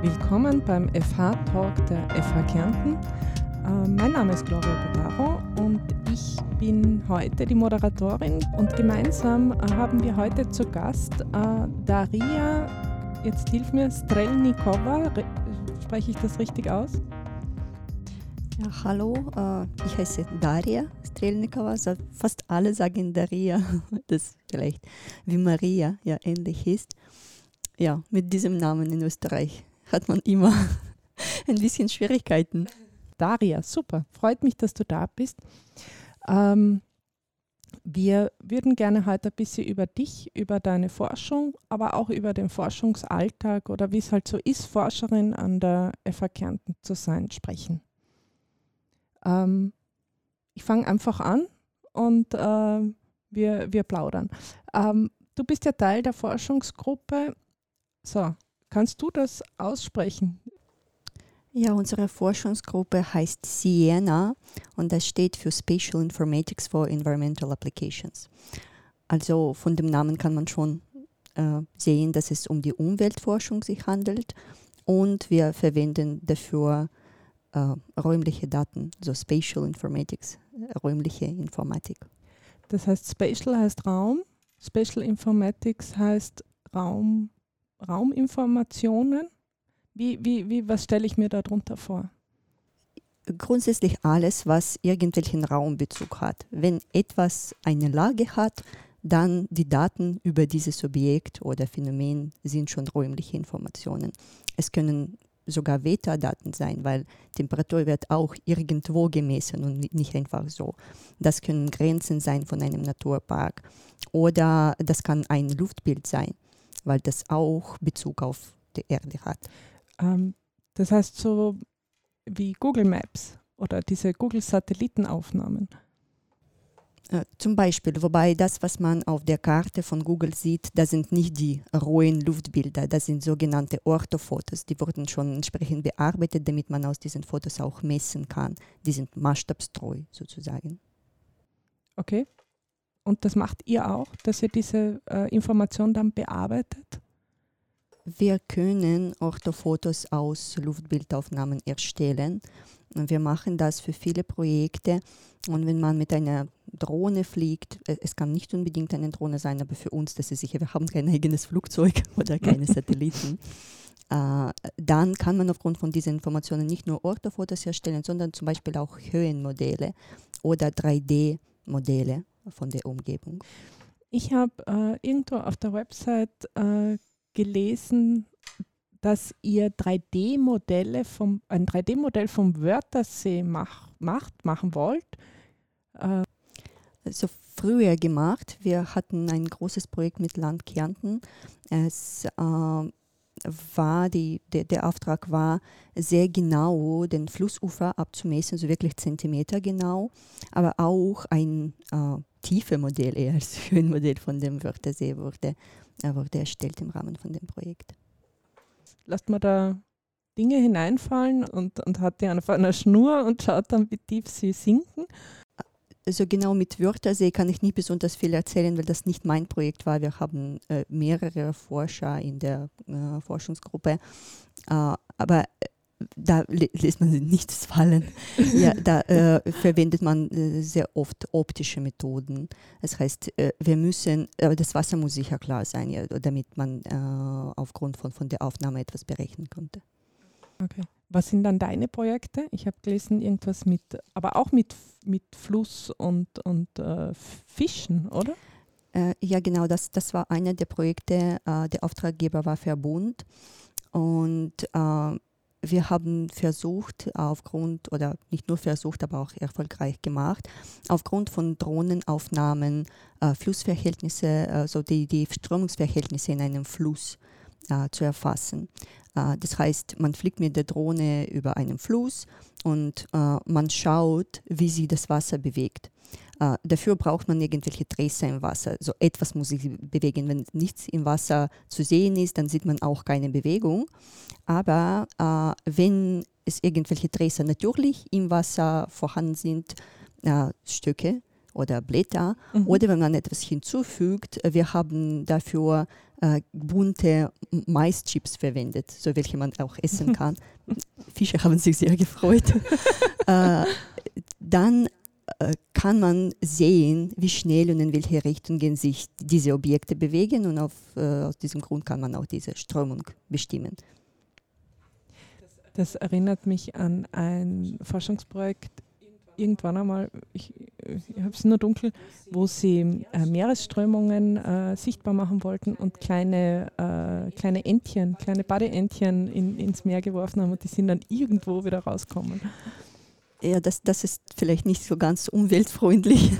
Willkommen beim FH-Talk der FH Kärnten. Äh, mein Name ist Gloria Bodaro und ich bin heute die Moderatorin und gemeinsam äh, haben wir heute zu Gast äh, Daria, jetzt hilf mir, Strelnikova. Spreche ich das richtig aus? Ja, hallo, ich heiße Daria Strelnikova. Fast alle sagen Daria, das vielleicht wie Maria ja ähnlich ist. Ja, mit diesem Namen in Österreich hat man immer ein bisschen Schwierigkeiten. Daria, super. Freut mich, dass du da bist. Ähm, wir würden gerne heute ein bisschen über dich, über deine Forschung, aber auch über den Forschungsalltag oder wie es halt so ist, Forscherin an der FH Kärnten zu sein, sprechen. Ähm, ich fange einfach an und äh, wir, wir plaudern. Ähm, du bist ja Teil der Forschungsgruppe. So, Kannst du das aussprechen? Ja, unsere Forschungsgruppe heißt Siena und das steht für Spatial Informatics for Environmental Applications. Also von dem Namen kann man schon äh, sehen, dass es um die Umweltforschung sich handelt und wir verwenden dafür äh, räumliche Daten, so Spatial Informatics, räumliche Informatik. Das heißt, Spatial heißt Raum, Spatial Informatics heißt Raum Rauminformationen? Wie, wie, wie, was stelle ich mir darunter vor? Grundsätzlich alles, was irgendwelchen Raumbezug hat. Wenn etwas eine Lage hat, dann die Daten über dieses Objekt oder Phänomen sind schon räumliche Informationen. Es können sogar Wetterdaten sein, weil Temperatur wird auch irgendwo gemessen und nicht einfach so. Das können Grenzen sein von einem Naturpark oder das kann ein Luftbild sein weil das auch Bezug auf die Erde hat. Ähm, das heißt so wie Google Maps oder diese Google-Satellitenaufnahmen. Äh, zum Beispiel, wobei das, was man auf der Karte von Google sieht, das sind nicht die rohen Luftbilder, das sind sogenannte Orthofotos. Die wurden schon entsprechend bearbeitet, damit man aus diesen Fotos auch messen kann. Die sind maßstabstreu sozusagen. Okay. Und das macht ihr auch, dass ihr diese äh, Information dann bearbeitet? Wir können Orthofotos aus Luftbildaufnahmen erstellen. Und wir machen das für viele Projekte. Und wenn man mit einer Drohne fliegt, äh, es kann nicht unbedingt eine Drohne sein, aber für uns, das ist sicher, wir haben kein eigenes Flugzeug oder keine Satelliten. Äh, dann kann man aufgrund von diesen Informationen nicht nur Orthofotos erstellen, sondern zum Beispiel auch Höhenmodelle oder 3D-Modelle von der Umgebung? Ich habe äh, irgendwo auf der Website äh, gelesen, dass ihr 3D-Modelle vom ein 3D-Modell vom Wörthersee mach, macht, machen wollt. Äh also früher gemacht. Wir hatten ein großes Projekt mit Land Kärnten. Es äh, war die, der, der Auftrag war, sehr genau den Flussufer abzumessen, so wirklich Zentimeter genau, aber auch ein äh, tiefe Modell eher als Höhenmodell von dem Wörthersee wurde, wurde erstellt im Rahmen von dem Projekt. Lasst man da Dinge hineinfallen und, und hat die auf einer Schnur und schaut dann, wie tief sie sinken? Also genau mit Wörthersee kann ich nicht besonders viel erzählen, weil das nicht mein Projekt war. Wir haben äh, mehrere Forscher in der äh, Forschungsgruppe. Äh, aber da lässt man nichts fallen. ja, da äh, verwendet man äh, sehr oft optische Methoden. Das heißt, äh, wir müssen, aber das Wasser muss sicher klar sein, ja, damit man äh, aufgrund von, von der Aufnahme etwas berechnen konnte. Okay. Was sind dann deine Projekte? Ich habe gelesen, irgendwas mit, aber auch mit, mit Fluss und, und äh, Fischen, oder? Äh, ja, genau, das, das war einer der Projekte. der Auftraggeber war Verbund. Und wir haben versucht, aufgrund, oder nicht nur versucht, aber auch erfolgreich gemacht, aufgrund von Drohnenaufnahmen äh, Flussverhältnisse, also die, die Strömungsverhältnisse in einem Fluss äh, zu erfassen. Äh, das heißt, man fliegt mit der Drohne über einen Fluss und äh, man schaut, wie sich das Wasser bewegt. Uh, dafür braucht man irgendwelche Tracer im Wasser. So etwas muss sich bewegen. Wenn nichts im Wasser zu sehen ist, dann sieht man auch keine Bewegung. Aber uh, wenn es irgendwelche Tracer natürlich im Wasser vorhanden sind, uh, Stücke oder Blätter. Mhm. Oder wenn man etwas hinzufügt, wir haben dafür äh, bunte Maischips verwendet, so welche man auch essen kann. Fische haben sich sehr gefreut. äh, dann äh, kann man sehen, wie schnell und in welche Richtungen sich diese Objekte bewegen und auf, äh, aus diesem Grund kann man auch diese Strömung bestimmen. Das erinnert mich an ein Forschungsprojekt irgendwann einmal, ich, ich habe es nur dunkel, wo sie äh, Meeresströmungen äh, sichtbar machen wollten und kleine, äh, kleine Entchen, kleine Badeentchen in, ins Meer geworfen haben und die sind dann irgendwo wieder rausgekommen ja, das, das ist vielleicht nicht so ganz umweltfreundlich.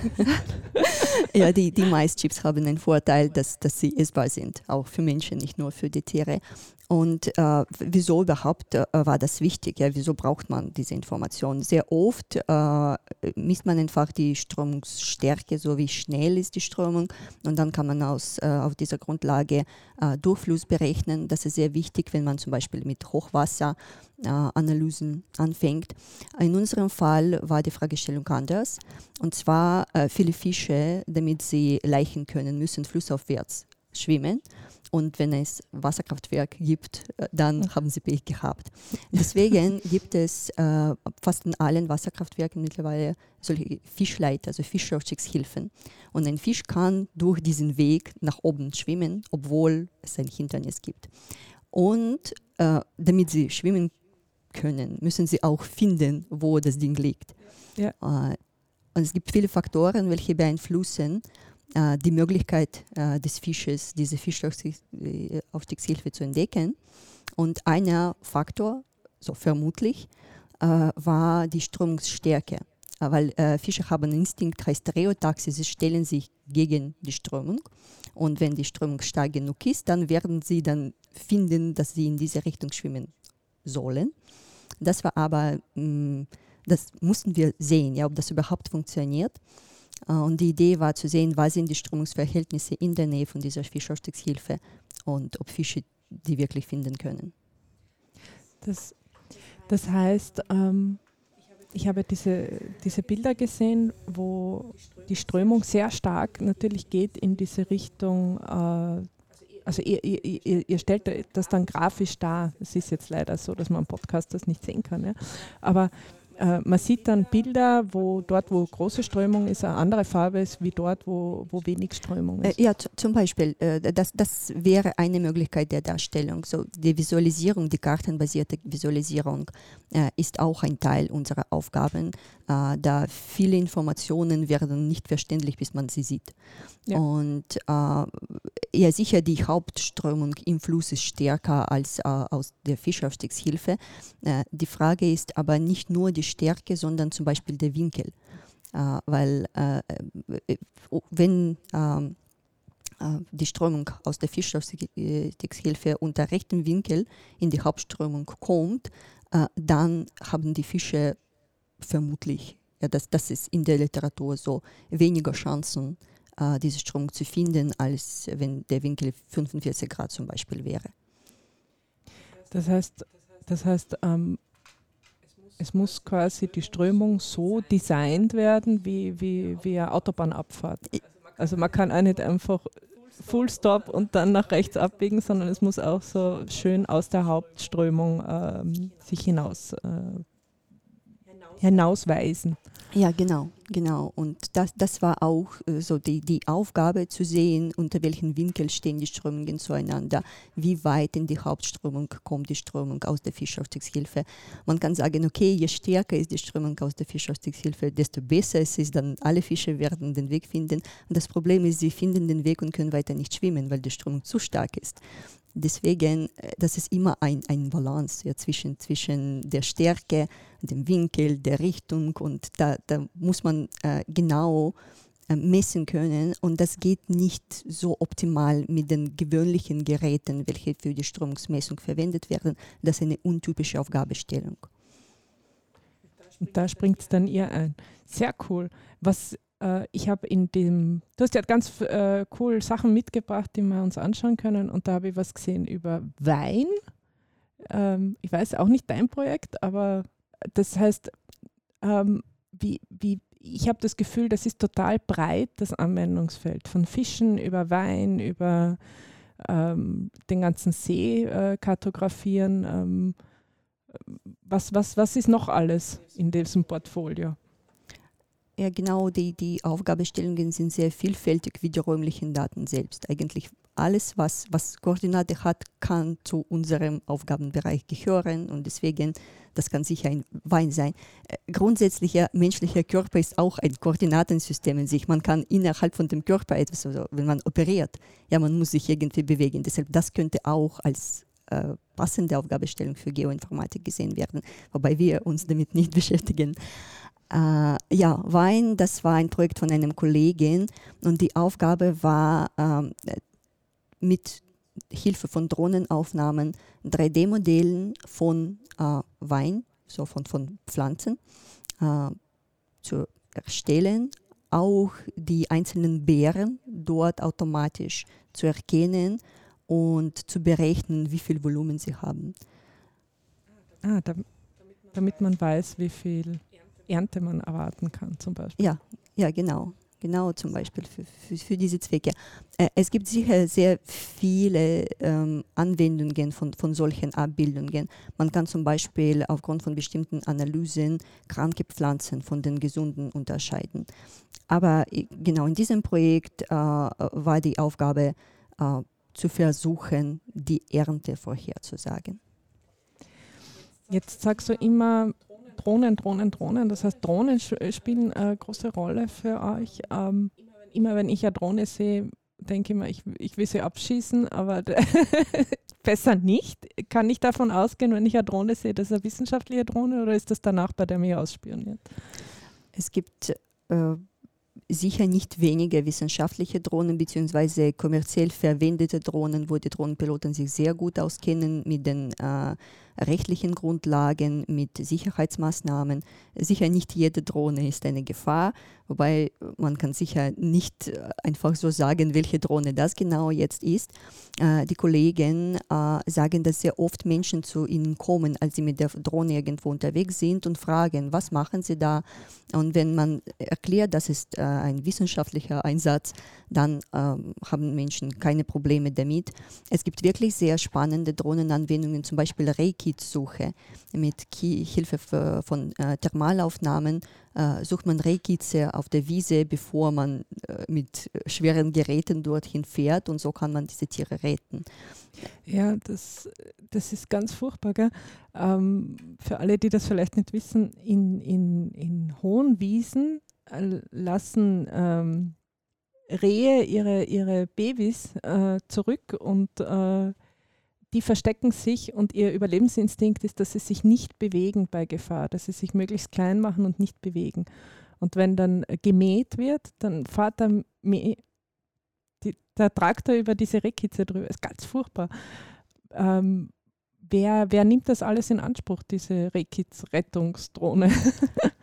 ja, die, die Maischips haben den Vorteil, dass, dass sie essbar sind, auch für Menschen, nicht nur für die Tiere. Und äh, wieso überhaupt äh, war das wichtig? Ja, wieso braucht man diese Information? Sehr oft äh, misst man einfach die Strömungsstärke, so wie schnell ist die Strömung. Und dann kann man aus, äh, auf dieser Grundlage äh, Durchfluss berechnen. Das ist sehr wichtig, wenn man zum Beispiel mit Hochwasseranalysen anfängt. In unserem Fall war die Fragestellung anders. Und zwar äh, viele Fische, damit sie leichen können, müssen flussaufwärts schwimmen. Und wenn es Wasserkraftwerk gibt, äh, dann haben sie Pech gehabt. Deswegen gibt es äh, fast in allen Wasserkraftwerken mittlerweile solche Fischleiter, also Fischaufstiegshilfen. Und ein Fisch kann durch diesen Weg nach oben schwimmen, obwohl es ein Hindernis gibt. Und äh, damit sie schwimmen können, müssen sie auch finden, wo das Ding liegt. Ja. Äh, und es gibt viele Faktoren, welche beeinflussen die Möglichkeit äh, des Fisches, diese Fischaufstiegshilfe zu entdecken. Und einer Faktor, so vermutlich, äh, war die Strömungsstärke. Äh, weil äh, Fische haben Instinkt, heißt Reotaxis, sie stellen sich gegen die Strömung. Und wenn die Strömung stark genug ist, dann werden sie dann finden, dass sie in diese Richtung schwimmen sollen. Das war aber, mm, das mussten wir sehen, ja, ob das überhaupt funktioniert. Äh, und die Idee war zu sehen, was sind die Strömungsverhältnisse in der Nähe von dieser Fischaufstiegshilfe und ob Fische die wirklich finden können. Das, das heißt, ähm, ich habe diese, diese Bilder gesehen, wo die Strömung sehr stark natürlich geht in diese Richtung. Äh, also ihr, ihr, ihr, stellt das dann grafisch dar. Es ist jetzt leider so, dass man im Podcast das nicht sehen kann. Ja. Aber äh, man sieht dann Bilder, wo dort, wo große Strömung ist, eine andere Farbe ist, wie dort, wo, wo wenig Strömung ist. Äh, ja, zum Beispiel, äh, das, das wäre eine Möglichkeit der Darstellung. So, die Visualisierung, die kartenbasierte Visualisierung äh, ist auch ein Teil unserer Aufgaben, äh, da viele Informationen werden nicht verständlich, bis man sie sieht. Ja. Und äh, ja, sicher, die Hauptströmung im Fluss ist stärker als aus der Fischaufstiegshilfe. die Frage ist aber nicht nur die Stärke, sondern zum Beispiel der Winkel. Uh, weil uh, wenn uh, die Strömung aus der Fischaufstiegshilfe unter rechtem Winkel in die Hauptströmung kommt, dann haben die Fische vermutlich, ja, das, das ist in der Literatur so, weniger Chancen, diese Strömung zu finden, als wenn der Winkel 45 Grad zum Beispiel wäre. Das heißt, das heißt ähm, es muss quasi die Strömung so designt werden wie, wie, wie eine Autobahnabfahrt. Also man kann auch nicht einfach Full Stop und dann nach rechts abbiegen, sondern es muss auch so schön aus der Hauptströmung ähm, sich hinaus äh, hinausweisen. Ja, genau, genau. Und das, das war auch äh, so die, die Aufgabe zu sehen, unter welchem Winkel stehen die Strömungen zueinander, wie weit in die Hauptströmung kommt die Strömung aus der Fischaufstiegshilfe. Man kann sagen, okay, je stärker ist die Strömung aus der Fischaufstiegshilfe, desto besser es ist, dann alle Fische werden den Weg finden. Und das Problem ist, sie finden den Weg und können weiter nicht schwimmen, weil die Strömung zu stark ist deswegen, äh, das ist immer ein, ein Balance ja, zwischen, zwischen der Stärke, dem Winkel, der Richtung und da, da muss man äh, genau äh, messen können und das geht nicht so optimal mit den gewöhnlichen Geräten, welche für die Strömungsmessung verwendet werden. Das ist eine untypische Aufgabestellung. Da springt es dann ihr ein. Sehr cool. Was äh, ich habe in dem, du hast ja ganz äh, cool Sachen mitgebracht, die wir uns anschauen können und da habe ich was gesehen über Wein. Ähm, ich weiß auch nicht dein Projekt, aber das heißt, ähm, wie, wie ich habe das Gefühl, das ist total breit, das Anwendungsfeld. Von Fischen über Wein, über ähm, den ganzen See äh, kartografieren. Ähm, was, was, was ist noch alles in diesem Portfolio? Ja, genau, die, die Aufgabestellungen sind sehr vielfältig wie die räumlichen Daten selbst. Eigentlich alles, was, was Koordinate hat, kann zu unserem Aufgabenbereich gehören und deswegen, das kann sicher ein Wein sein. Äh, grundsätzlicher menschlicher Körper ist auch ein Koordinatensystem in sich. Man kann innerhalb von dem Körper etwas, also wenn man operiert, ja, man muss sich irgendwie bewegen. Deshalb, das könnte auch als äh, passende Aufgabestellung für Geoinformatik gesehen werden, wobei wir uns damit nicht beschäftigen. Äh, ja, Wein, das war ein Projekt von einem Kollegen und die Aufgabe war, ähm, mit Hilfe von Drohnenaufnahmen 3D-Modellen von äh, Wein, so von, von Pflanzen, äh, zu erstellen, auch die einzelnen Beeren dort automatisch zu erkennen und zu berechnen, wie viel Volumen sie haben. Ah, damit man weiß, wie viel Ernte man erwarten kann, zum Beispiel. Ja, ja, genau. Genau, zum Beispiel für, für, für diese Zwecke. Äh, es gibt sicher sehr viele ähm, Anwendungen von, von solchen Abbildungen. Man kann zum Beispiel aufgrund von bestimmten Analysen kranke Pflanzen von den gesunden unterscheiden. Aber genau in diesem Projekt äh, war die Aufgabe äh, zu versuchen, die Ernte vorherzusagen. Jetzt sagst du immer, Drohnen, Drohnen, Drohnen. Das heißt, Drohnen spielen eine große Rolle für euch. Ähm, immer wenn ich eine Drohne sehe, denke ich mir, ich, ich will sie abschießen, aber besser nicht. Kann ich davon ausgehen, wenn ich eine Drohne sehe, das ist eine wissenschaftliche Drohne oder ist das der Nachbar, der mich ausspioniert? Es gibt äh, sicher nicht weniger wissenschaftliche Drohnen bzw. kommerziell verwendete Drohnen, wo die Drohnenpiloten sich sehr gut auskennen mit den äh, rechtlichen Grundlagen, mit Sicherheitsmaßnahmen. Sicher nicht jede Drohne ist eine Gefahr, wobei man kann sicher nicht äh, einfach so sagen, welche Drohne das genau jetzt ist. Äh, die Kollegen äh, sagen, dass sehr oft Menschen zu ihnen kommen, als sie mit der Drohne irgendwo unterwegs sind und fragen, was machen sie da? Und wenn man erklärt, das ist ein wissenschaftlicher Einsatz, dann ähm, haben Menschen keine Probleme damit. Es gibt wirklich sehr spannende Drohnenanwendungen, zum Beispiel Reiki-Suche mit Hilfe von Thermalaufnahmen äh, sucht man Rehkitze auf der Wiese, bevor man äh, mit schweren Geräten dorthin fährt und so kann man diese Tiere retten. Ja, das, das ist ganz furchtbar. Ähm, für alle, die das vielleicht nicht wissen, in, in, in hohen Wiesen äh, lassen ähm, Rehe ihre, ihre Babys äh, zurück und äh, die verstecken sich und ihr Überlebensinstinkt ist, dass sie sich nicht bewegen bei Gefahr, dass sie sich möglichst klein machen und nicht bewegen. Und wenn dann gemäht wird, dann fährt der, die, der Traktor über diese Rehkitze drüber. Ist ganz furchtbar. Ähm, wer, wer nimmt das alles in Anspruch, diese Rehkitz-Rettungsdrohne?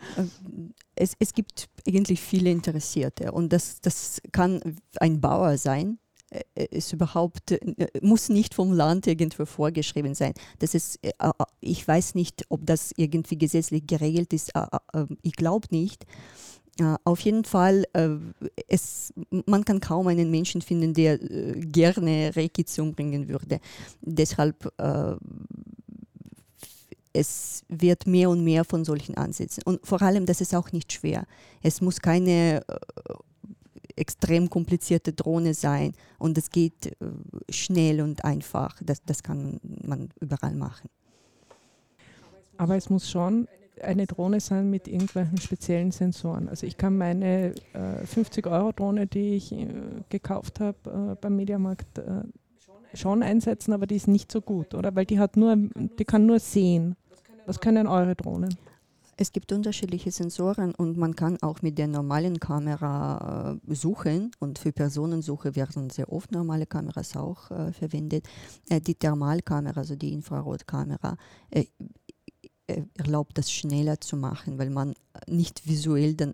es, es gibt eigentlich viele Interessierte und das, das kann ein Bauer sein, äh, ist überhaupt, äh, muss nicht vom Land irgendwo vorgeschrieben sein. Das ist, äh, ich weiß nicht, ob das irgendwie gesetzlich geregelt ist. Ich glaube nicht. Auf jeden Fall, es, man kann kaum einen Menschen finden, der gerne Reiki umbringen würde. Deshalb es wird mehr und mehr von solchen Ansätzen. Und vor allem, das ist auch nicht schwer. Es muss keine extrem komplizierte Drohne sein und es geht äh, schnell und einfach. Das, das kann man überall machen. Aber es muss schon eine Drohne sein mit irgendwelchen speziellen Sensoren. Also ich kann meine äh, 50-Euro-Drohne, die ich äh, gekauft habe äh, beim Mediamarkt, äh, schon einsetzen, aber die ist nicht so gut, oder? Weil die hat nur, die kann nur sehen. Was können eure Drohnen? Es gibt unterschiedliche Sensoren und man kann auch mit der normalen Kamera äh, suchen und für Personensuche werden sehr oft normale Kameras auch äh, verwendet. Äh, die Thermalkamera, also die Infrarotkamera, äh, erlaubt, das schneller zu machen, weil man nicht visuell, dann,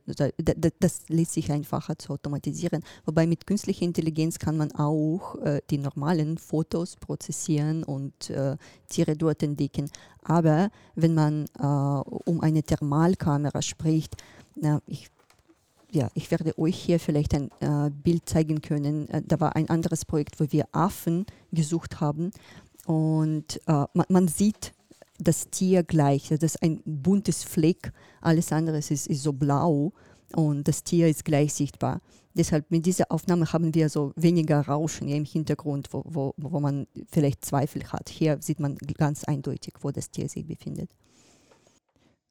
das lässt sich einfacher zu automatisieren. Wobei mit künstlicher Intelligenz kann man auch äh, die normalen Fotos prozessieren und äh, Tiere dort entdecken. Aber wenn man äh, um eine Thermalkamera spricht, na, ich ja, ich werde euch hier vielleicht ein äh, Bild zeigen können. Äh, da war ein anderes Projekt, wo wir Affen gesucht haben und äh, man, man, sieht das Tier gleich. Das ist ein buntes Fleck, alles andere ist, ist so blau und das Tier ist gleich sichtbar. Deshalb mit dieser Aufnahme haben wir so weniger Rauschen im Hintergrund, wo, wo, wo man vielleicht Zweifel hat. Hier sieht man ganz eindeutig, wo das Tier sich befindet.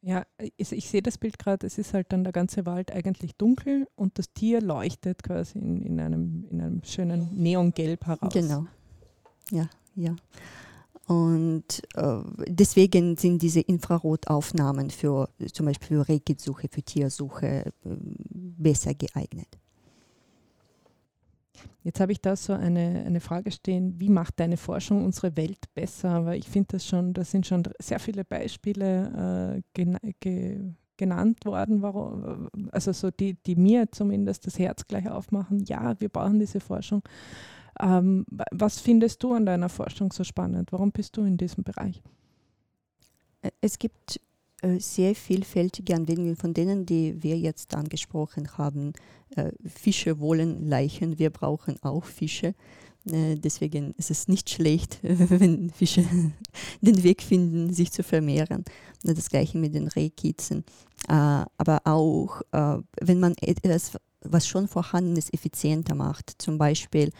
Ja, ich, ich sehe das Bild gerade, es ist halt dann der ganze Wald eigentlich dunkel und das Tier leuchtet quasi in, in, einem, in einem schönen Neongelb heraus. Genau. Ja, ja. Und äh, deswegen sind diese Infrarotaufnahmen für zum Beispiel für Rehkitsuche, für Tiersuche äh, besser geeignet. Jetzt habe ich da so eine, eine Frage stehen, wie macht deine Forschung unsere Welt besser? Weil ich finde das schon, da sind schon sehr viele Beispiele äh, gen ge genannt worden, warum, also so die, die mir zumindest das Herz gleich aufmachen, ja, wir brauchen diese Forschung. Ähm, was findest du an deiner Forschung so spannend? Warum bist du in diesem Bereich? Es gibt äh, sehr vielfältige Anwendungen von denen, die wir jetzt angesprochen haben. Äh, Fische wollen Leichen, wir brauchen auch Fische. Äh, deswegen ist es nicht schlecht, wenn Fische den Weg finden, sich zu vermehren. Das gleiche mit den Rehkitzen. Aber auch, wenn man etwas, was schon vorhanden ist, effizienter macht, zum Beispiel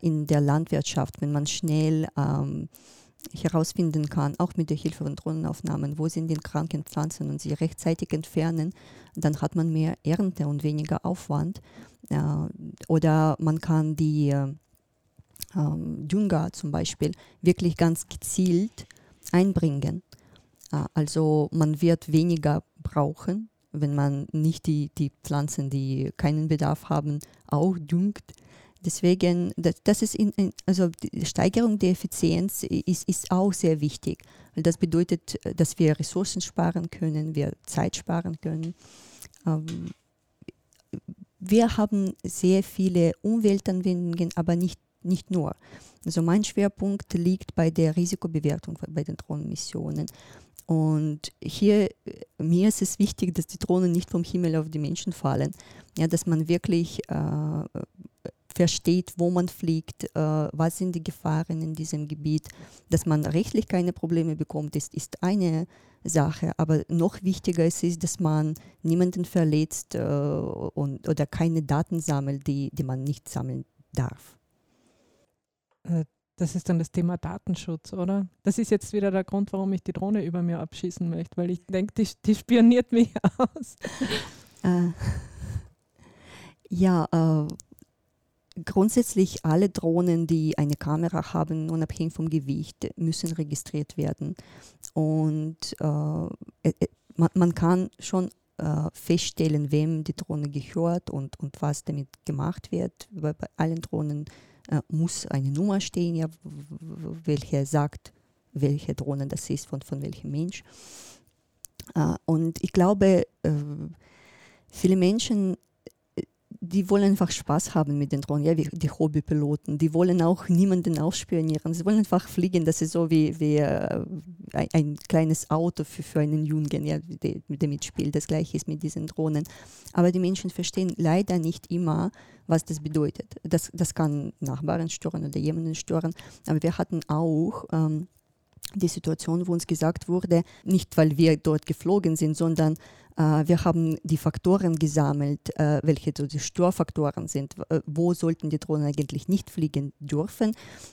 in der Landwirtschaft, wenn man schnell ähm, herausfinden kann, auch mit der Hilfe von Drohnenaufnahmen, wo sind die kranken Pflanzen und sie rechtzeitig entfernen, dann hat man mehr Ernte und weniger Aufwand. Äh, oder man kann die äh, Dünger zum Beispiel wirklich ganz gezielt einbringen. Äh, also man wird weniger brauchen, wenn man nicht die, die Pflanzen, die keinen Bedarf haben, auch düngt. Deswegen, das, ist in, also die Steigerung der Effizienz ist, ist auch sehr wichtig, das bedeutet, dass wir Ressourcen sparen können, wir Zeit sparen können. Ähm, wir haben sehr viele Umweltanwendungen, aber nicht, nicht nur. Also mein Schwerpunkt liegt bei der Risikobewertung bei den Drohnenmissionen. Und hier, mir ist es wichtig, dass die Drohnen nicht vom Himmel auf die Menschen fallen. Ja, dass man wirklich äh, versteht, wo man fliegt, äh, was sind die Gefahren in diesem Gebiet. Dass man rechtlich keine Probleme bekommt, ist, ist eine Sache. Aber noch wichtiger ist es, dass man niemanden verletzt äh, und, oder keine Daten sammelt, die, die man nicht sammeln darf. Äh, das ist dann das Thema Datenschutz, oder? Das ist jetzt wieder der Grund, warum ich die Drohne über mir abschießen möchte, weil ich denke, die, die spioniert mich aus. Äh, ja, äh, Grundsätzlich alle Drohnen, die eine Kamera haben, unabhängig vom Gewicht, müssen registriert werden. Und äh, äh, äh, man, man, kann schon äh, feststellen, wem die Drohne gehört und, und was damit gemacht wird. Bei, bei allen Drohnen äh, muss eine Nummer stehen, ja, welche sagt, welche Drohne das ist, von, von welchem Mensch. Äh, und ich glaube, viele Menschen die wollen einfach Spaß haben mit den Drohnen, ja, wie die Hobbypiloten. Die wollen auch niemanden ausspionieren. Sie wollen einfach fliegen. Das ist so wie, wie äh, ein, ein, kleines Auto für, für einen Jungen, ja, der, der mitspielt. Das gleiche ist mit diesen Drohnen. Aber die Menschen verstehen leider nicht immer, was das bedeutet. Das, das kann Nachbarn stören oder jemanden stören. Aber wir hatten auch ähm, die Situation, wo uns gesagt wurde, nicht weil wir dort geflogen sind, sondern wir haben die Faktoren gesammelt, äh, welche die Störfaktoren sind. Äh, wo sollten die Drohnen eigentlich nicht fliegen dürfen?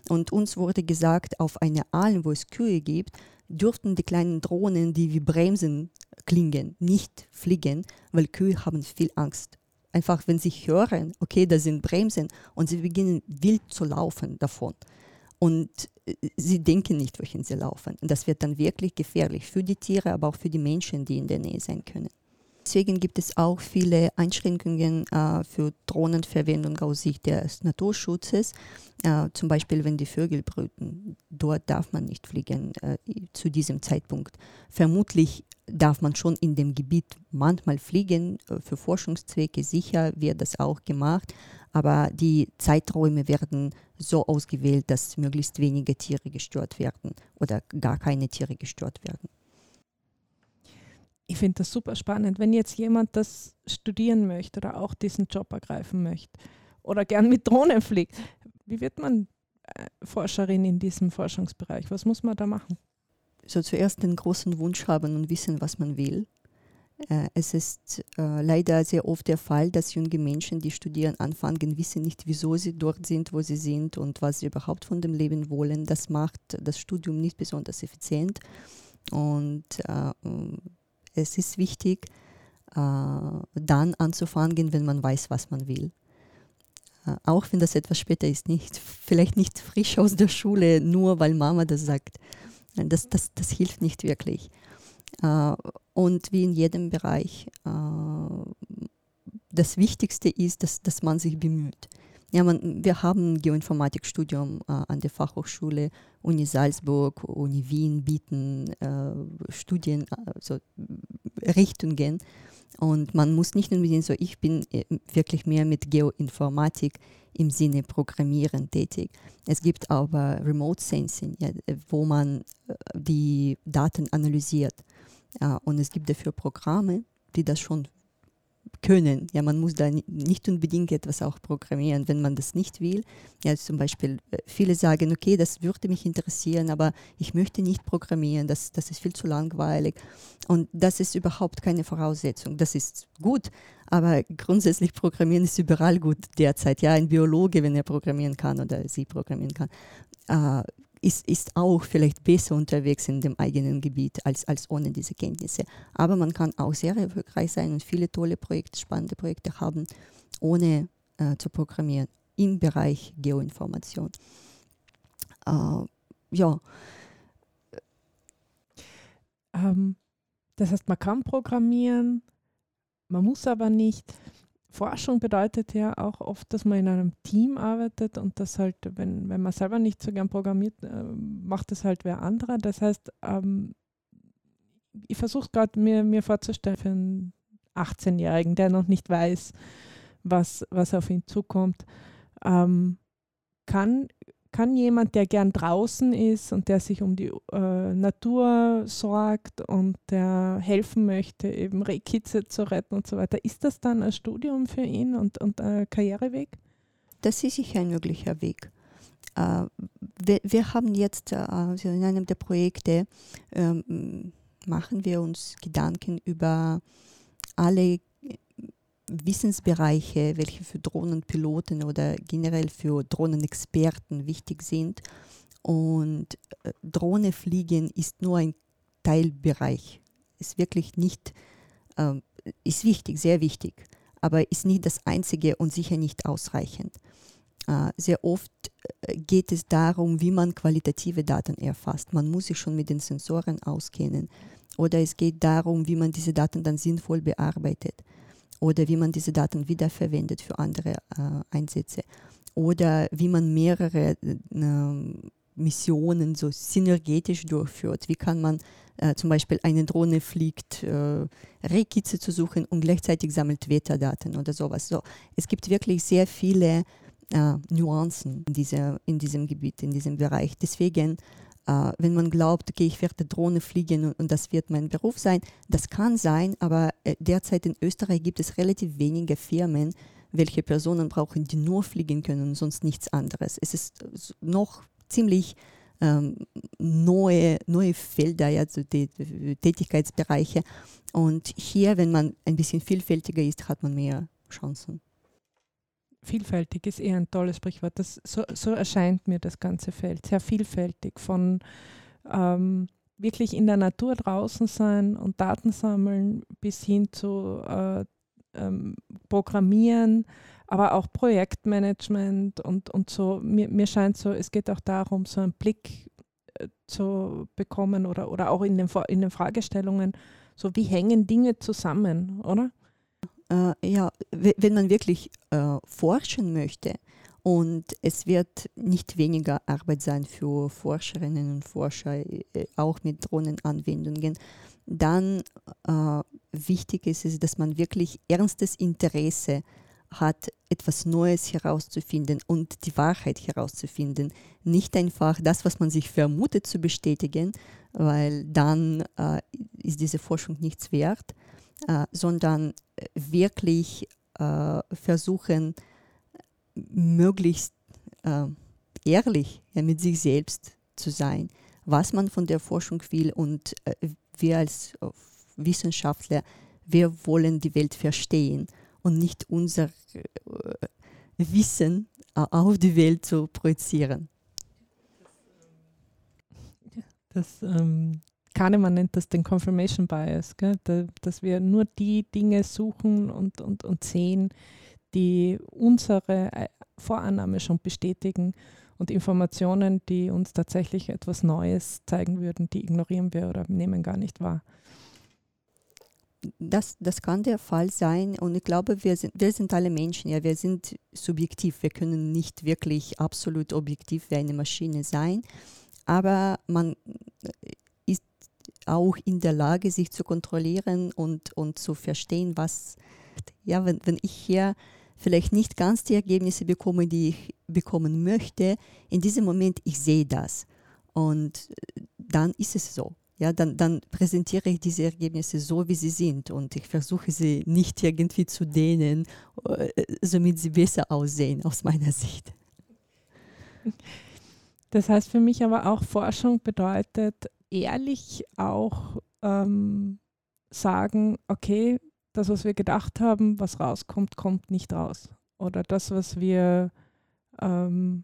Und uns wurde gesagt, auf einer Alm, wo es Kühe gibt, dürften die kleinen Drohnen, die wie Bremsen klingen, nicht fliegen, weil Kühe haben viel Angst. Einfach, wenn sie hören, okay, da sind Bremsen und sie beginnen wild zu laufen davon. Und sie denken nicht, wohin sie laufen. Und das wird dann wirklich gefährlich für die Tiere, aber auch für die Menschen, die in der Nähe sein können. Deswegen gibt es auch viele Einschränkungen äh, für Drohnenverwendung aus Sicht des Naturschutzes. Äh, zum Beispiel, wenn die Vögel brüten. Dort darf man nicht fliegen äh, zu diesem Zeitpunkt. Vermutlich darf man schon in dem Gebiet manchmal fliegen. Äh, für Forschungszwecke sicher wird das auch gemacht. Aber die Zeiträume werden so ausgewählt, dass möglichst wenige Tiere gestört werden oder gar keine Tiere gestört werden. Ich finde das super spannend. Wenn jetzt jemand das studieren möchte oder auch diesen Job ergreifen möchte oder gern mit Drohnen fliegt, wie wird man äh, Forscherin in diesem Forschungsbereich? Was muss man da machen? So zuerst den großen Wunsch haben und wissen, was man will. Äh, es ist äh, leider sehr oft der Fall, dass junge Menschen, die studieren, anfangen, wissen nicht, wieso sie dort sind, wo sie sind und was sie überhaupt von dem Leben wollen. Das macht das Studium nicht besonders effizient. Und äh, es ist wichtig, äh, dann anzufangen, wenn man weiß, was man will. Äh, auch wenn das etwas später ist, nicht, vielleicht nicht frisch aus der Schule, nur weil Mama das sagt. Das, das, das hilft nicht wirklich. Äh, und wie in jedem Bereich, äh, das Wichtigste ist, dass, dass man sich bemüht. Ja, man, wir haben ein Geoinformatikstudium äh, an der Fachhochschule, Uni Salzburg, Uni Wien bieten äh, Studien, also Richtungen. Und man muss nicht nur sehen, so ich bin wirklich mehr mit Geoinformatik im Sinne Programmieren tätig. Es gibt aber Remote Sensing, ja, wo man die Daten analysiert. Ja, und es gibt dafür Programme, die das schon können. Ja, man muss da nicht unbedingt etwas auch programmieren, wenn man das nicht will. Ja, zum Beispiel, äh, viele sagen, okay, das würde mich interessieren, aber ich möchte nicht programmieren, das, das ist viel zu langweilig. Und das ist überhaupt keine Voraussetzung. Das ist gut, aber grundsätzlich Programmieren ist überall gut derzeit. Ja, ein Biologe, wenn er programmieren kann oder sie programmieren kann, äh, ist, ist auch vielleicht besser unterwegs in dem eigenen Gebiet als, als ohne diese Kenntnisse. Aber man kann auch sehr erfolgreich sein und viele tolle Projekte, spannende Projekte haben, ohne äh, zu programmieren im Bereich Geoinformation. Äh, ja. Ähm, das heißt, man kann programmieren, man muss aber nicht. Forschung bedeutet ja auch oft, dass man in einem Team arbeitet und das halt, wenn, wenn man selber nicht so gern programmiert, äh, macht das halt wer anderer. Das heißt, ähm, ich versuche gerade mir, mir vorzustellen für einen 18-Jährigen, der noch nicht weiß, was, was auf ihn zukommt, ähm, kann kann jemand, der gern draußen ist und der sich um die äh, Natur sorgt und der helfen möchte, eben Rehkitze zu retten und so weiter, ist das dann ein Studium für ihn und, und ein Karriereweg? Das ist sicher ein möglicher Weg. Äh, wir, wir, haben jetzt äh, also in einem der Projekte ähm, machen wir uns Gedanken über alle Wissensbereiche, welche für Drohnenpiloten oder generell für Drohnenexperten wichtig sind. Und äh, Drohne fliegen ist nur ein Teilbereich. Ist wirklich nicht, äh, ist wichtig, sehr wichtig, aber ist nicht das Einzige und sicher nicht ausreichend. Äh, sehr oft äh, geht es darum, wie man qualitative Daten erfasst. Man muss sich schon mit den Sensoren auskennen. Oder es geht darum, wie man diese Daten dann sinnvoll bearbeitet oder wie man diese Daten wiederverwendet für andere äh, Einsätze oder wie man mehrere äh, Missionen so synergetisch durchführt. Wie kann man äh, zum Beispiel eine Drohne fliegt, äh, Rehkitze zu suchen und gleichzeitig sammelt Wetterdaten oder sowas. So, es gibt wirklich sehr viele äh, Nuancen in, dieser, in diesem Gebiet, in diesem Bereich. Deswegen äh, wenn man glaubt, okay, ich werde Drohne fliegen und, und, das wird mein Beruf sein, das kann sein, aber äh, derzeit in Österreich gibt es relativ wenige Firmen, welche Personen brauchen, die nur fliegen können und sonst nichts anderes. Es ist noch ziemlich ähm, neue, neue Felder, also die, die Tätigkeitsbereiche. Und hier, wenn man ein bisschen vielfältiger ist, hat man mehr Chancen vielfältig ist eher ein tolles Sprichwort. Das, so, so erscheint mir das ganze Feld. Sehr vielfältig von ähm, wirklich in der Natur draußen sein und Daten sammeln bis hin zu äh, ähm, Programmieren, aber auch Projektmanagement und, und so. Mir, mir scheint so, es geht auch darum, so einen Blick äh, zu bekommen oder, oder auch in den, in den Fragestellungen, so wie hängen Dinge zusammen, oder? Äh, ja, wenn man wirklich äh, forschen möchte, und es wird nicht weniger Arbeit sein für Forscherinnen und Forscher, äh, auch mit Drohnenanwendungen. Dann äh, wichtig ist es, dass man wirklich ernstes Interesse hat, etwas Neues herauszufinden und die Wahrheit herauszufinden. Nicht einfach das, was man sich vermutet, zu bestätigen, weil dann äh, ist diese Forschung nichts wert, äh, sondern wirklich äh, versuchen, möglichst äh, ehrlich ja, mit sich selbst zu sein, was man von der Forschung will und äh, wir als äh, Wissenschaftler, wir wollen die Welt verstehen und nicht unser äh, Wissen äh, auf die Welt zu projizieren. Das ähm, Kahnemann nennt das den Confirmation Bias, gell? Da, dass wir nur die Dinge suchen und, und, und sehen, die unsere äh, Vorannahme schon bestätigen und Informationen, die uns tatsächlich etwas Neues zeigen würden, die ignorieren wir oder nehmen gar nicht wahr. Das, das kann der Fall sein und ich glaube, wir sind, wir sind alle Menschen, ja, wir sind subjektiv, wir können nicht wirklich absolut objektiv wie eine Maschine sein, aber man auch in der Lage, sich zu kontrollieren und, und zu verstehen, was, ja, wenn, wenn ich hier vielleicht nicht ganz die Ergebnisse bekomme, die ich bekommen möchte, in diesem Moment, ich sehe das. Und äh, dann ist es so. Ja, dann, dann präsentiere ich diese Ergebnisse so, wie sie sind und ich versuche sie nicht irgendwie zu dehnen, äh, damit sie besser aussehen, aus meiner Sicht. Das heißt für mich aber auch, Forschung bedeutet ehrlich auch ähm, sagen, okay, das, was wir gedacht haben, was rauskommt, kommt nicht raus. Oder das, was wir ähm,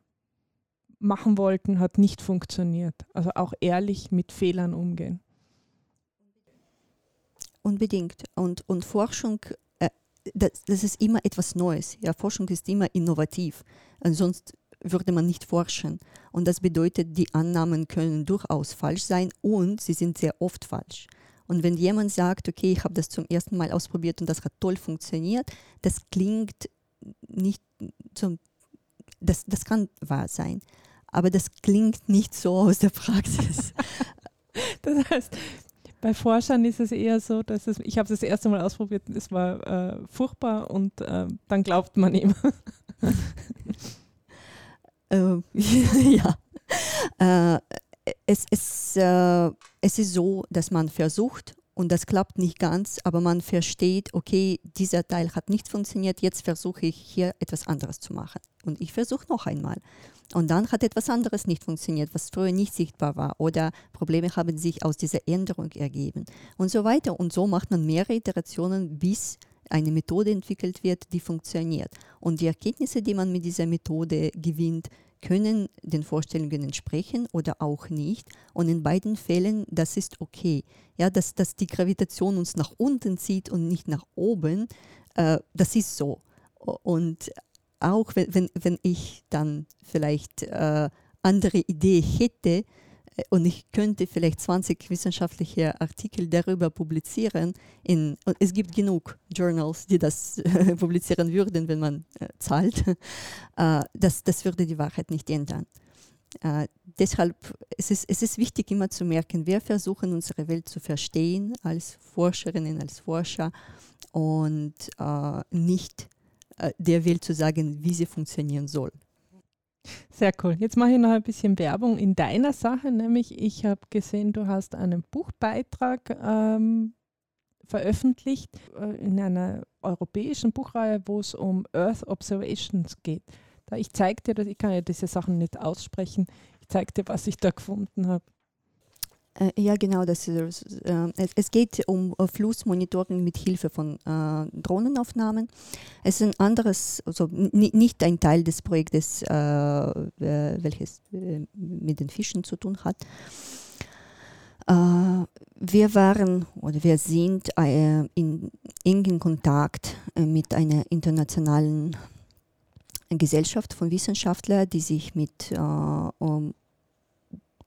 machen wollten, hat nicht funktioniert. Also auch ehrlich mit Fehlern umgehen. Unbedingt. Und, und Forschung, äh, das, das, ist immer etwas Neues. Ja, Forschung ist immer innovativ. sonst würde man nicht forschen. Und das bedeutet, die Annahmen können durchaus falsch sein und sie sind sehr oft falsch. Und wenn jemand sagt, okay, ich habe das zum ersten Mal ausprobiert und das hat toll funktioniert, das klingt nicht zum, das, das kann wahr sein, aber das klingt nicht so aus der Praxis. das heißt, bei Forschern ist es eher so, dass es, ich habe es das erste Mal ausprobiert und es war äh, furchtbar und äh, dann glaubt man ihm. Äh, ja. Äh, es, es, äh, es ist so, dass man versucht und das klappt nicht ganz, aber man versteht, okay, dieser Teil hat nicht funktioniert, jetzt versuche ich hier etwas anderes zu machen. Und ich versuche noch einmal. Und dann hat etwas anderes nicht funktioniert, was früher nicht sichtbar war oder Probleme haben sich aus dieser Änderung ergeben und so weiter. Und so macht man mehrere Iterationen, bis eine Methode entwickelt wird, die funktioniert. Und die Erkenntnisse, die man mit dieser Methode gewinnt, können den Vorstellungen entsprechen oder auch nicht. Und in beiden Fällen, das ist okay. Ja, dass, dass die Gravitation uns nach unten zieht und nicht nach oben, äh, das ist so. Und auch wenn, wenn, ich dann vielleicht äh, andere Idee hätte, und ich könnte vielleicht 20 wissenschaftliche Artikel darüber publizieren. In, und es gibt genug Journals, die das publizieren würden, wenn man äh, zahlt. Äh, das, das würde die Wahrheit nicht ändern. Äh, deshalb es ist es ist wichtig, immer zu merken, wir versuchen unsere Welt zu verstehen als Forscherinnen, als Forscher und äh, nicht äh, der Welt zu sagen, wie sie funktionieren soll. Sehr cool. Jetzt mache ich noch ein bisschen Werbung in deiner Sache, nämlich ich habe gesehen, du hast einen Buchbeitrag ähm, veröffentlicht äh, in einer europäischen Buchreihe, wo es um Earth Observations geht. Da ich zeige dir, ich kann ja diese Sachen nicht aussprechen, ich zeige dir, was ich da gefunden habe. Äh, ja, genau. Das ist, äh, es geht um äh, Flussmonitoring mit Hilfe von äh, Drohnenaufnahmen. Es ist ein anderes, also nicht ein Teil des Projektes, äh, äh, welches mit den Fischen zu tun hat. wir waren oder wir sind in engen Kontakt mit einer internationalen Gesellschaft von Wissenschaftlern, die sich mit um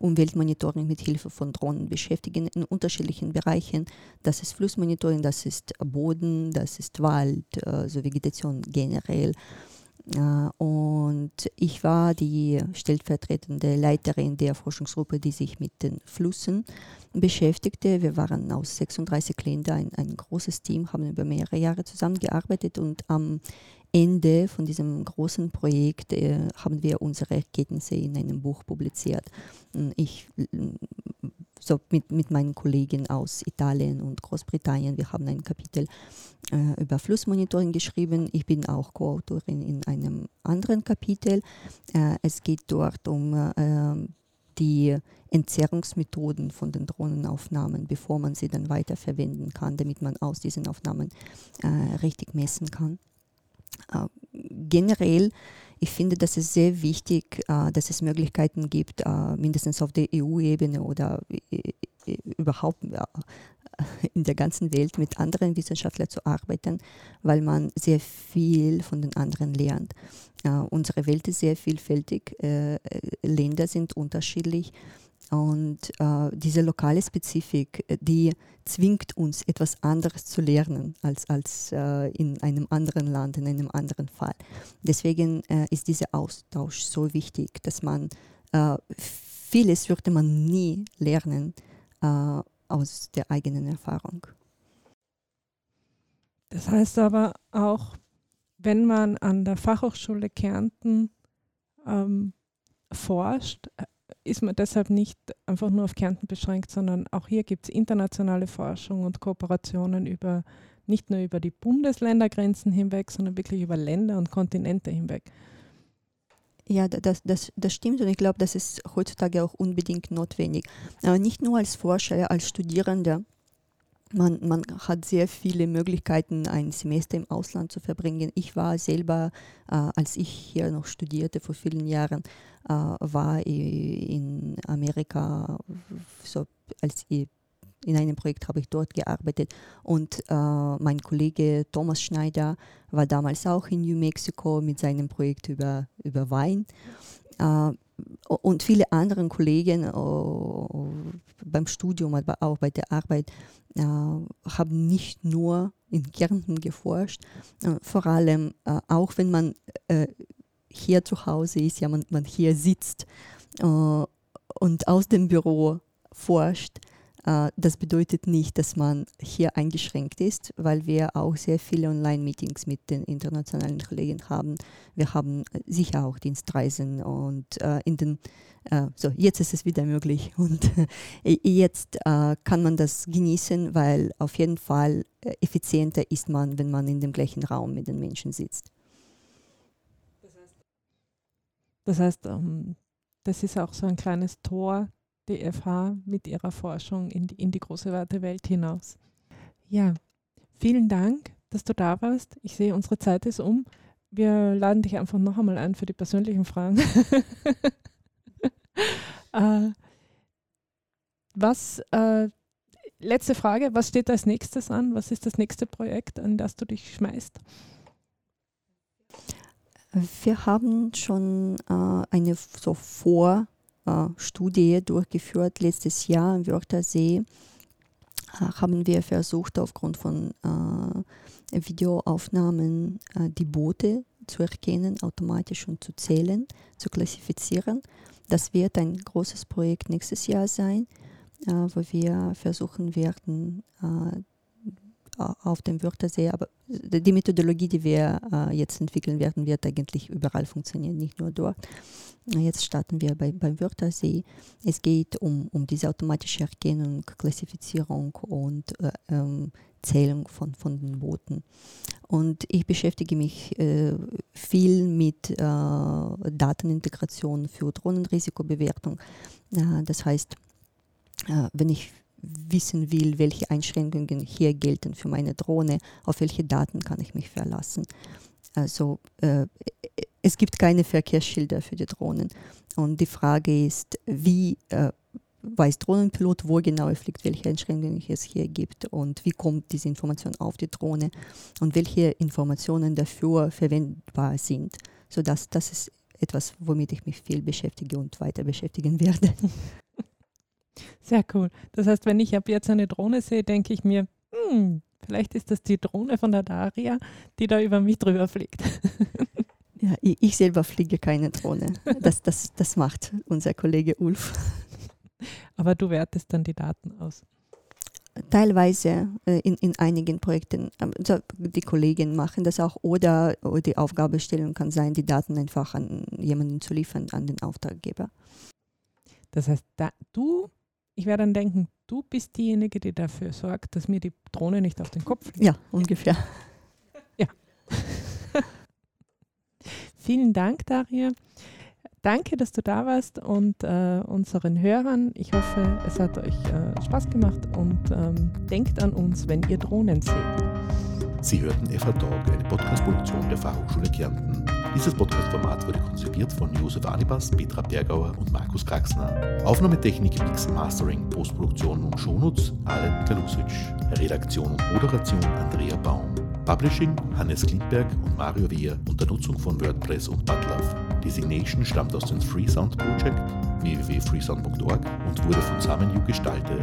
Umweltmonitoring mit Hilfe von Drohnen beschäftigen in unterschiedlichen Bereichen. Das ist Flussmonitoring, das ist Boden, das ist Wald, also Vegetation generell. Äh, und ich war die stellvertretende Leiterin der Forschungsgruppe, die sich mit den Flüssen beschäftigte. Wir waren aus 36 Ländern ein, ein großes Team, haben über mehrere Jahre zusammengearbeitet und am Ende von diesem großen Projekt äh, haben wir unsere Ergebnisse in einem Buch publiziert. Ich so mit, mit meinen Kollegen aus Italien und Großbritannien. Wir haben ein Kapitel äh, über Flussmonitoring geschrieben. Ich bin auch Co-Autorin in einem anderen Kapitel. Äh, es geht dort um äh, die Entzerrungsmethoden von den Drohnenaufnahmen, bevor man sie dann weiterverwenden kann, damit man aus diesen Aufnahmen äh, richtig messen kann. Äh, generell ich finde, dass es sehr wichtig, äh, dass es Möglichkeiten gibt, äh, mindestens auf der EU-Ebene oder überhaupt in der ganzen Welt mit anderen Wissenschaftlern zu arbeiten, weil man sehr viel von den anderen lernt. unsere Welt ist sehr vielfältig, Länder sind unterschiedlich und äh, diese lokale Spezifik, äh, die zwingt uns, etwas anderes zu lernen als, als äh, in einem anderen Land, in einem anderen Fall. Deswegen äh, ist dieser Austausch so wichtig, dass man äh, vieles würde man nie lernen äh, aus der eigenen Erfahrung. Das heißt aber auch, wenn man an der Fachhochschule Kärnten ähm, forscht, ist man deshalb nicht einfach nur auf Kärnten beschränkt, sondern auch hier gibt es internationale Forschung und Kooperationen über nicht nur über die Bundesländergrenzen hinweg, sondern wirklich über Länder und Kontinente hinweg. Ja, das, das, das stimmt und ich glaube, das ist heutzutage auch unbedingt notwendig. Aber nicht nur als Forscher, als Studierender man, man hat sehr viele Möglichkeiten, ein Semester im Ausland zu verbringen. Ich war selber, äh, als ich hier noch studierte vor vielen Jahren, äh, war in Amerika, so als ich in einem Projekt habe ich dort gearbeitet und äh, mein Kollege Thomas Schneider war damals auch in New Mexico mit seinem Projekt über, über Wein. Äh, und viele andere Kollegen äh, beim Studium, aber auch bei der Arbeit äh, haben nicht nur in Kärnten geforscht, vor allem auch wenn man hier zu Hause ist, ja, man, man hier sitzt und aus dem Büro forscht, das bedeutet nicht, dass man hier eingeschränkt ist, weil wir auch sehr viele Online-Meetings mit den internationalen Kollegen haben. Wir haben äh, sicher auch Dienstreisen und äh, in den so jetzt ist es wieder möglich und jetzt kann man das genießen, weil auf jeden Fall effizienter ist man, wenn man in dem gleichen Raum mit den Menschen sitzt. Das heißt, ähm, das ist auch so ein kleines Tor die mit ihrer Forschung in die, in die große weite Welt hinaus. Ja, vielen Dank, dass du da warst. Ich sehe, unsere Zeit ist um. Wir laden dich einfach noch einmal ein für die persönlichen Fragen. äh, was, äh, letzte Frage, was steht als nächstes an? Was ist das nächste Projekt, an das du dich schmeißt? Wir haben schon äh, eine so Vor- Studie durchgeführt. Letztes Jahr am Wörthersee äh, haben wir versucht, aufgrund von äh, Videoaufnahmen die Boote zu erkennen, automatisch und zu zählen, zu klassifizieren. Das wird ein großes Projekt nächstes Jahr sein, wo wir versuchen werden, auf dem Wörthersee. Aber die Methodologie, die wir äh, jetzt entwickeln werden, wird eigentlich überall funktionieren, nicht nur dort. Jetzt starten wir bei, beim Wörthersee. Es geht um, um diese automatische Erkennung, Klassifizierung und äh, ähm, Zählung von, von den Booten. Und ich beschäftige mich äh, viel mit äh, Datenintegration für Drohnenrisikobewertung. Äh, das heißt, äh, wenn ich wissen will, welche Einschränkungen hier gelten für meine Drohne, auf welche Daten kann ich mich verlassen. Also äh, es gibt keine Verkehrsschilder für die Drohnen. Und die Frage ist, wie äh, weiß Drohnenpilot, wo genau er fliegt, welche Einschränkungen es hier gibt und wie kommt diese Information auf die Drohne und welche Informationen dafür verwendbar sind. So das ist etwas, womit ich mich viel beschäftige und weiter beschäftigen werde. Sehr cool. Das heißt, wenn ich ab jetzt eine Drohne sehe, denke ich mir, hm, vielleicht ist das die Drohne von der Daria, die da über mich drüber fliegt. Ja, ich, selber fliege keine Drohne. Das, das, das macht unser Kollege Ulf. Aber du wertest dann die Daten aus. Teilweise äh, in, in einigen Projekten, also die Kollegen machen das auch oder, oder die Aufgabestellung kann sein, die Daten einfach an jemanden zu liefern, an den Auftraggeber. Das heißt, da, du ich werde dann denken, du bist diejenige, die dafür sorgt, dass mir die Drohne nicht auf den Kopf fliegt. Ja, ungefähr. Ja. Vielen Dank, Daria. Danke, dass du da warst und äh, unseren Hörern. Ich hoffe, es hat euch äh, Spaß gemacht und ähm, denkt an uns, wenn ihr Drohnen seht. Sie hörten FH Talk, eine Podcast-Produktion der Fachhochschule Kärnten. Dieses Podcast-Format wurde konzipiert von Josef Anibas, Petra Bergauer und Markus Kraxner. Aufnahmetechnik, Mix, Mastering, Postproduktion und Shownotes Alen Kalusic. Redaktion und Moderation Andrea Baum. Publishing Hannes Klintberg und Mario Wehr unter Nutzung von WordPress und Butlove. Designation stammt aus dem Freesound Project www.freesound.org und wurde von SamenU gestaltet.